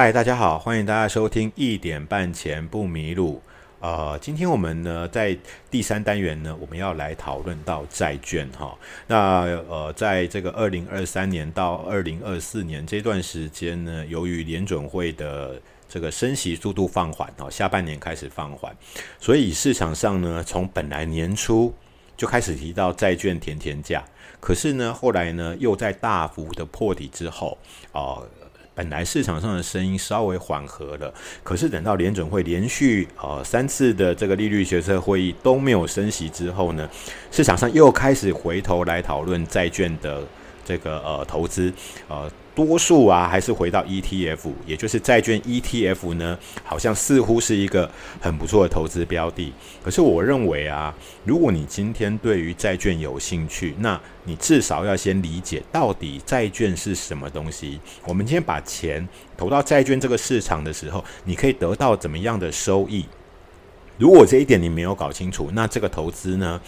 嗨，大家好，欢迎大家收听一点半前不迷路。呃，今天我们呢在第三单元呢，我们要来讨论到债券哈。那呃，在这个二零二三年到二零二四年这段时间呢，由于联准会的这个升息速度放缓哦，下半年开始放缓，所以市场上呢，从本来年初就开始提到债券甜甜价，可是呢，后来呢又在大幅的破底之后啊。本来市场上的声音稍微缓和了，可是等到联准会连续呃三次的这个利率决策会议都没有升息之后呢，市场上又开始回头来讨论债券的这个呃投资呃。多数啊，还是回到 ETF，也就是债券 ETF 呢，好像似乎是一个很不错的投资标的。可是我认为啊，如果你今天对于债券有兴趣，那你至少要先理解到底债券是什么东西。我们今天把钱投到债券这个市场的时候，你可以得到怎么样的收益？如果这一点你没有搞清楚，那这个投资呢，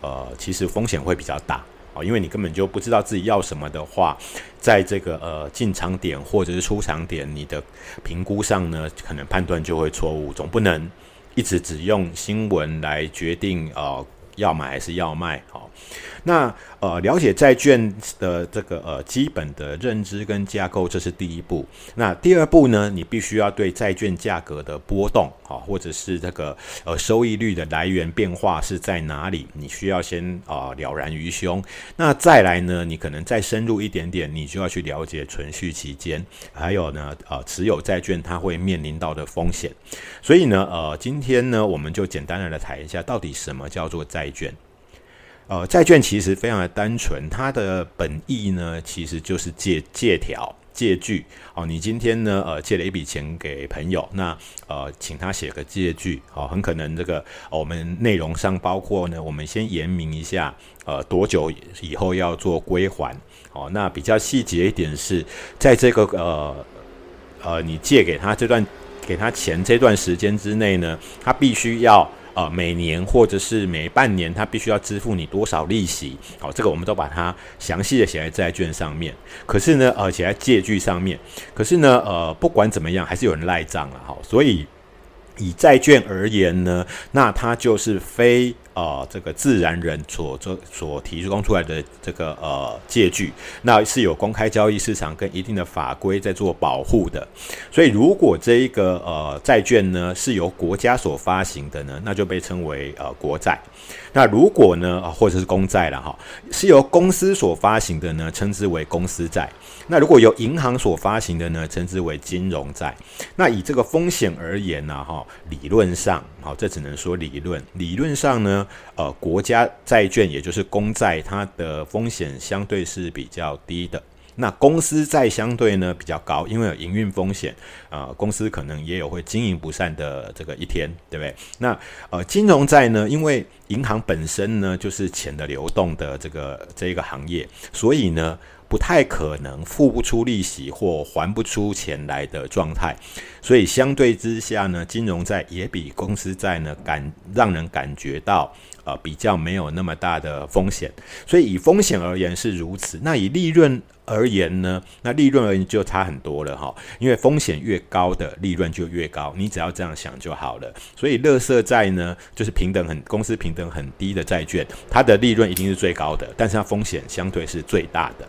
呃，其实风险会比较大。因为你根本就不知道自己要什么的话，在这个呃进场点或者是出场点，你的评估上呢，可能判断就会错误。总不能一直只用新闻来决定呃要买还是要卖，好。那呃，了解债券的这个呃基本的认知跟架构，这是第一步。那第二步呢，你必须要对债券价格的波动啊，或者是这个呃收益率的来源变化是在哪里，你需要先啊了然于胸。那再来呢，你可能再深入一点点，你就要去了解存续期间，还有呢呃持有债券它会面临到的风险。所以呢呃，今天呢，我们就简单的来谈一下，到底什么叫做债债券。呃，债券其实非常的单纯，它的本意呢，其实就是借借条、借据。哦，你今天呢，呃，借了一笔钱给朋友，那呃，请他写个借据。哦，很可能这个我们内容上包括呢，我们先言明一下，呃，多久以后要做归还。哦，那比较细节一点是在这个呃呃，你借给他这段给他钱这段时间之内呢，他必须要。呃，每年或者是每半年，他必须要支付你多少利息？好，这个我们都把它详细的写在债券上面。可是呢，呃，写在借据上面。可是呢，呃，不管怎么样，还是有人赖账了哈。所以以债券而言呢，那它就是非。呃，这个自然人所做所提供出来的这个呃借据，那是有公开交易市场跟一定的法规在做保护的。所以，如果这一个呃债券呢是由国家所发行的呢，那就被称为呃国债。那如果呢，或者是公债了哈，是由公司所发行的呢，称之为公司债。那如果由银行所发行的呢，称之为金融债。那以这个风险而言呢，哈，理论上，好，这只能说理论。理论上呢，呃，国家债券也就是公债，它的风险相对是比较低的。那公司债相对呢比较高，因为有营运风险啊，公司可能也有会经营不善的这个一天，对不对？那呃，金融债呢，因为银行本身呢就是钱的流动的这个这一个行业，所以呢不太可能付不出利息或还不出钱来的状态，所以相对之下呢，金融债也比公司债呢感让人感觉到。呃，比较没有那么大的风险，所以以风险而言是如此。那以利润而言呢？那利润而言就差很多了哈，因为风险越高的利润就越高，你只要这样想就好了。所以，乐色债呢，就是平等很公司平等很低的债券，它的利润一定是最高的，但是它风险相对是最大的。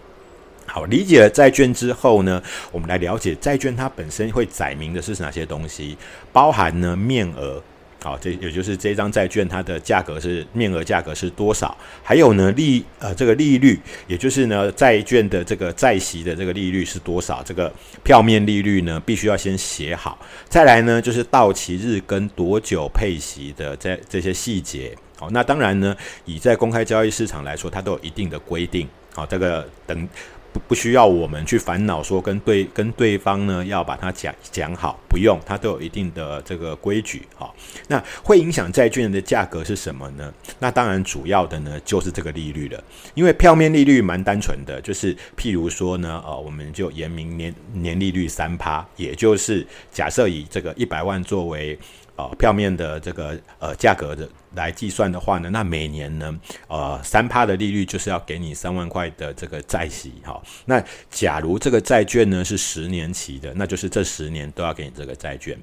好，理解了债券之后呢，我们来了解债券它本身会载明的是哪些东西，包含呢面额。好，这也就是这张债券它的价格是面额价格是多少？还有呢利呃这个利率，也就是呢债券的这个债息的这个利率是多少？这个票面利率呢必须要先写好。再来呢就是到期日跟多久配息的这这些细节。好，那当然呢以在公开交易市场来说，它都有一定的规定。好，这个等。不不需要我们去烦恼说跟对跟对方呢要把它讲讲好，不用，它都有一定的这个规矩哈。那会影响债券的价格是什么呢？那当然主要的呢就是这个利率了，因为票面利率蛮单纯的，就是譬如说呢，呃，我们就言明年年利率三趴，也就是假设以这个一百万作为。呃票面的这个呃价格的来计算的话呢，那每年呢呃三趴的利率就是要给你三万块的这个债息哈。那假如这个债券呢是十年期的，那就是这十年都要给你这个债券。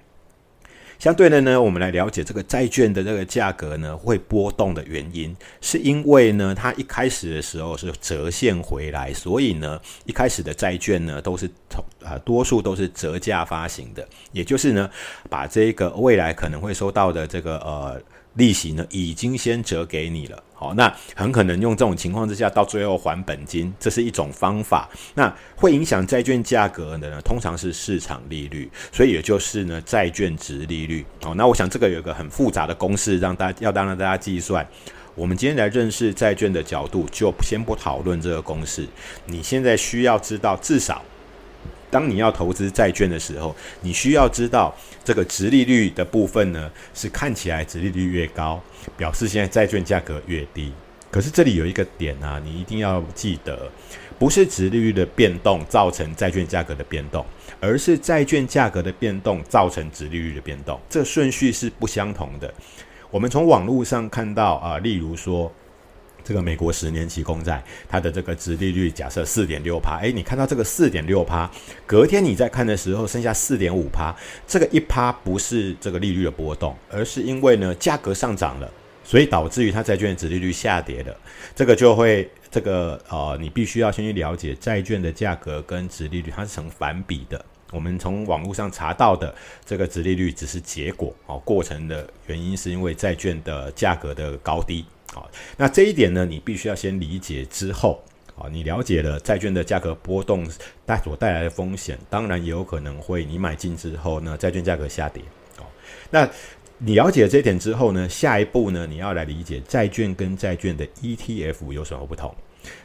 相对的呢，我们来了解这个债券的这个价格呢会波动的原因，是因为呢它一开始的时候是折现回来，所以呢一开始的债券呢都是从啊多数都是折价发行的，也就是呢把这个未来可能会收到的这个呃。利息呢，已经先折给你了，好，那很可能用这种情况之下，到最后还本金，这是一种方法。那会影响债券价格的呢，通常是市场利率，所以也就是呢，债券值利率。好，那我想这个有个很复杂的公式，让大家要当让大家计算。我们今天来认识债券的角度，就先不讨论这个公式。你现在需要知道，至少。当你要投资债券的时候，你需要知道这个直利率的部分呢，是看起来直利率越高，表示现在债券价格越低。可是这里有一个点啊，你一定要记得，不是直利率的变动造成债券价格的变动，而是债券价格的变动造成直利率的变动，这顺序是不相同的。我们从网络上看到啊，例如说。这个美国十年期公债，它的这个值利率假设四点六趴，诶，你看到这个四点六趴，隔天你在看的时候剩下四点五趴，这个一趴不是这个利率的波动，而是因为呢价格上涨了，所以导致于它债券的值利率下跌了，这个就会这个呃，你必须要先去了解债券的价格跟值利率它是成反比的。我们从网络上查到的这个值利率只是结果哦，过程的原因是因为债券的价格的高低。好，那这一点呢，你必须要先理解之后，啊，你了解了债券的价格波动带所带来的风险，当然也有可能会你买进之后呢，债券价格下跌。哦，那你了解这一点之后呢，下一步呢，你要来理解债券跟债券的 ETF 有什么不同。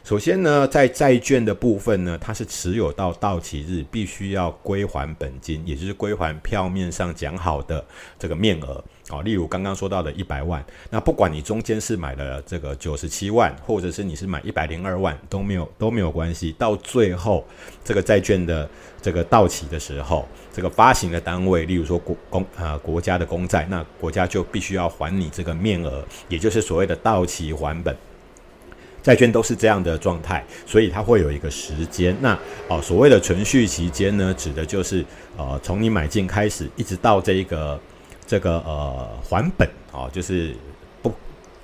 首先呢，在债券的部分呢，它是持有到到期日必须要归还本金，也就是归还票面上讲好的这个面额哦。例如刚刚说到的一百万，那不管你中间是买了这个九十七万，或者是你是买一百零二万，都没有都没有关系。到最后这个债券的这个到期的时候，这个发行的单位，例如说国公啊国家的公债，那国家就必须要还你这个面额，也就是所谓的到期还本。债券都是这样的状态，所以它会有一个时间。那哦，所谓的存续期间呢，指的就是呃，从你买进开始，一直到这一个这个呃还本哦，就是不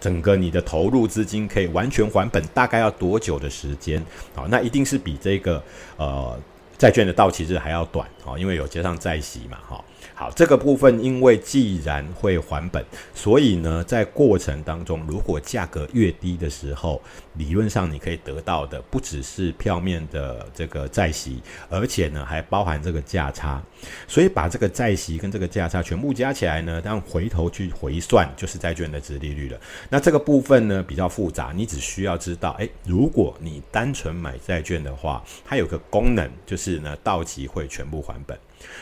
整个你的投入资金可以完全还本，大概要多久的时间？好，那一定是比这个呃债券的到期日还要短哦，因为有加上债息嘛，哈。好，这个部分因为既然会还本，所以呢，在过程当中，如果价格越低的时候，理论上你可以得到的不只是票面的这个债息，而且呢还包含这个价差。所以把这个债息跟这个价差全部加起来呢，当回头去回算，就是债券的值利率了。那这个部分呢比较复杂，你只需要知道，诶，如果你单纯买债券的话，它有个功能就是呢到期会全部还本。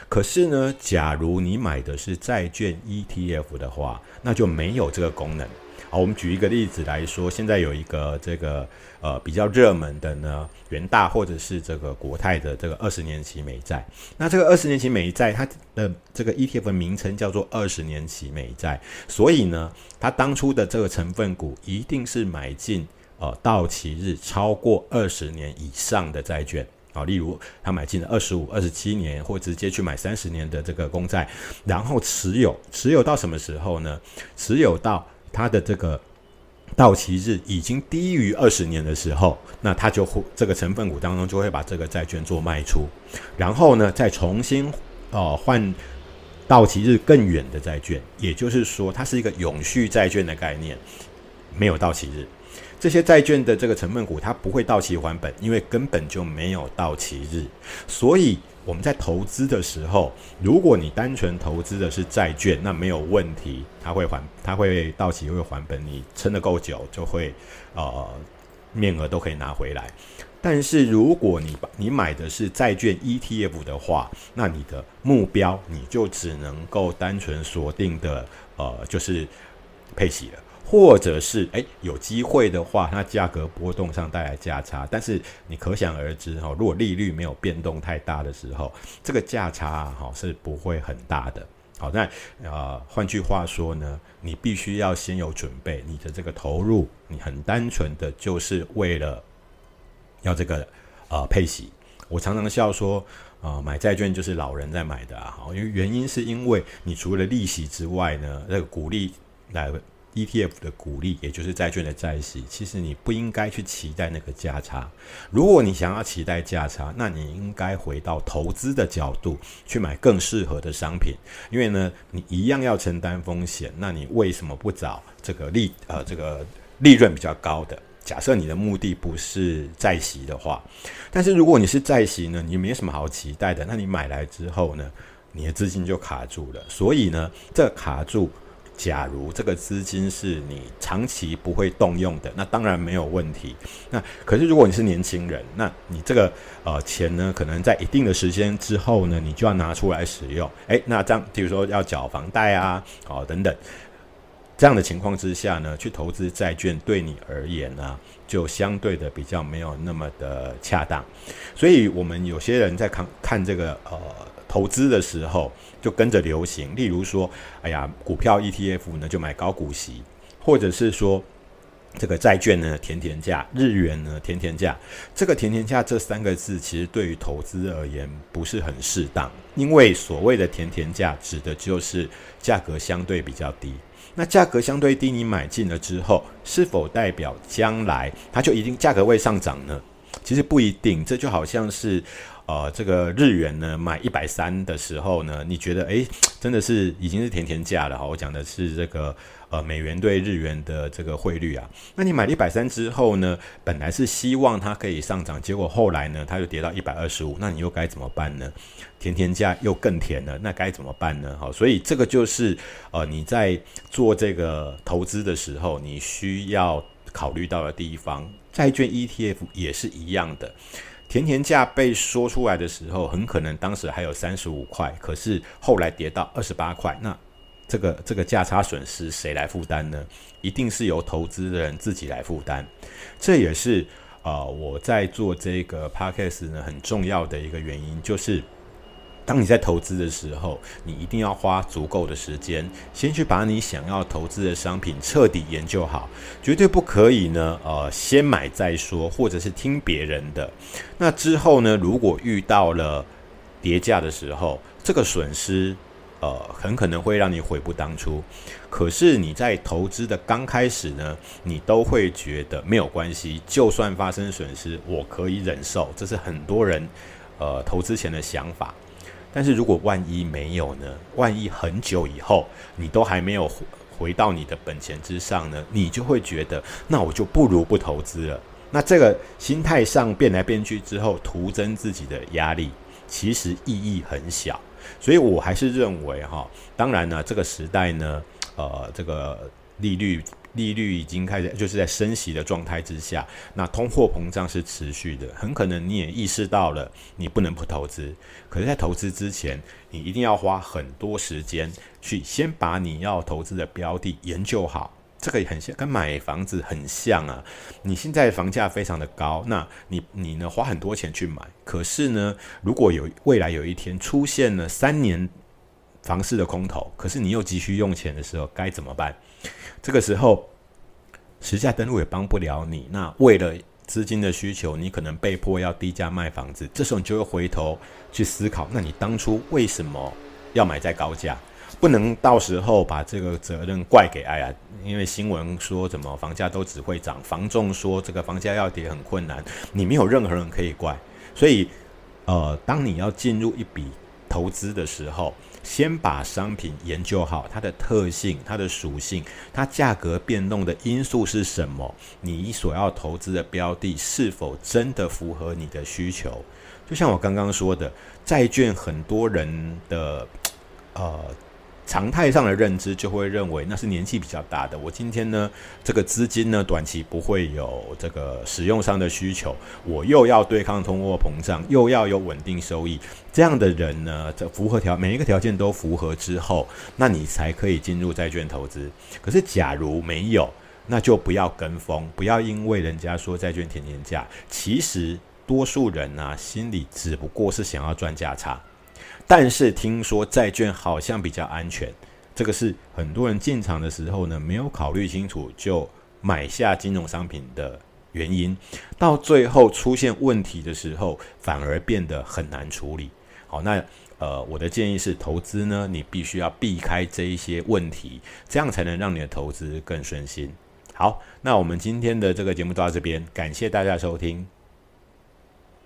可是呢，假如你买的是债券 ETF 的话，那就没有这个功能。好，我们举一个例子来说，现在有一个这个呃比较热门的呢，元大或者是这个国泰的这个二十年期美债。那这个二十年期美债，它的这个 ETF 名称叫做二十年期美债，所以呢，它当初的这个成分股一定是买进呃到期日超过二十年以上的债券。啊，例如他买进了二十五、二十七年，或直接去买三十年的这个公债，然后持有，持有到什么时候呢？持有到他的这个到期日已经低于二十年的时候，那他就会这个成分股当中就会把这个债券做卖出，然后呢，再重新哦换到期日更远的债券，也就是说，它是一个永续债券的概念，没有到期日。这些债券的这个成分股，它不会到期还本，因为根本就没有到期日。所以我们在投资的时候，如果你单纯投资的是债券，那没有问题，它会还，它会到期会还本，你撑得够久，就会呃面额都可以拿回来。但是如果你把你买的是债券 ETF 的话，那你的目标你就只能够单纯锁定的呃就是配息了。或者是诶有机会的话，它价格波动上带来价差，但是你可想而知哈，如果利率没有变动太大的时候，这个价差哈是不会很大的好，那呃，换句话说呢，你必须要先有准备，你的这个投入，你很单纯的就是为了要这个呃配息。我常常笑说，呃，买债券就是老人在买的啊，因为原因是因为你除了利息之外呢，那个股利来。ETF 的股利，也就是债券的债息，其实你不应该去期待那个价差。如果你想要期待价差，那你应该回到投资的角度去买更适合的商品。因为呢，你一样要承担风险，那你为什么不找这个利呃这个利润比较高的？假设你的目的不是债息的话，但是如果你是债息呢，你没什么好期待的。那你买来之后呢，你的资金就卡住了。所以呢，这卡住。假如这个资金是你长期不会动用的，那当然没有问题。那可是如果你是年轻人，那你这个呃钱呢，可能在一定的时间之后呢，你就要拿出来使用。诶，那这样，比如说要缴房贷啊，哦等等，这样的情况之下呢，去投资债券对你而言呢，就相对的比较没有那么的恰当。所以我们有些人在看看这个呃。投资的时候就跟着流行，例如说，哎呀，股票 ETF 呢就买高股息，或者是说这个债券呢甜甜价，日元呢甜甜价。这个甜甜价这三个字其实对于投资而言不是很适当，因为所谓的甜甜价指的就是价格相对比较低。那价格相对低，你买进了之后，是否代表将来它就一定价格会上涨呢？其实不一定，这就好像是。呃，这个日元呢，买一百三的时候呢，你觉得诶，真的是已经是甜甜价了哈。我讲的是这个呃美元对日元的这个汇率啊。那你买一百三之后呢，本来是希望它可以上涨，结果后来呢，它又跌到一百二十五，那你又该怎么办呢？甜甜价又更甜了，那该怎么办呢？好，所以这个就是呃你在做这个投资的时候，你需要考虑到的地方。债券 ETF 也是一样的。甜甜价被说出来的时候，很可能当时还有三十五块，可是后来跌到二十八块，那这个这个价差损失谁来负担呢？一定是由投资人自己来负担。这也是啊，我在做这个 podcast 呢很重要的一个原因，就是。当你在投资的时候，你一定要花足够的时间，先去把你想要投资的商品彻底研究好，绝对不可以呢，呃，先买再说，或者是听别人的。那之后呢，如果遇到了跌价的时候，这个损失，呃，很可能会让你悔不当初。可是你在投资的刚开始呢，你都会觉得没有关系，就算发生损失，我可以忍受。这是很多人呃投资前的想法。但是如果万一没有呢？万一很久以后你都还没有回到你的本钱之上呢？你就会觉得，那我就不如不投资了。那这个心态上变来变去之后，徒增自己的压力，其实意义很小。所以我还是认为哈，当然呢，这个时代呢，呃，这个利率。利率已经开始，就是在升息的状态之下，那通货膨胀是持续的，很可能你也意识到了，你不能不投资。可是，在投资之前，你一定要花很多时间去先把你要投资的标的研究好。这个也很像，跟买房子很像啊。你现在房价非常的高，那你你呢花很多钱去买，可是呢，如果有未来有一天出现了三年房市的空头，可是你又急需用钱的时候，该怎么办？这个时候，实价登录也帮不了你。那为了资金的需求，你可能被迫要低价卖房子。这时候你就会回头去思考：那你当初为什么要买在高价？不能到时候把这个责任怪给哎呀，因为新闻说怎么房价都只会涨，房仲说这个房价要跌很困难，你没有任何人可以怪。所以，呃，当你要进入一笔投资的时候，先把商品研究好，它的特性、它的属性、它价格变动的因素是什么？你所要投资的标的是否真的符合你的需求？就像我刚刚说的，债券很多人的呃。常态上的认知就会认为那是年纪比较大的。我今天呢，这个资金呢，短期不会有这个使用上的需求，我又要对抗通货膨胀，又要有稳定收益，这样的人呢，这符合条每一个条件都符合之后，那你才可以进入债券投资。可是假如没有，那就不要跟风，不要因为人家说债券甜甜价，其实多数人呢心里只不过是想要赚价差。但是听说债券好像比较安全，这个是很多人进场的时候呢没有考虑清楚就买下金融商品的原因，到最后出现问题的时候反而变得很难处理。好，那呃我的建议是，投资呢你必须要避开这一些问题，这样才能让你的投资更顺心。好，那我们今天的这个节目到这边，感谢大家收听。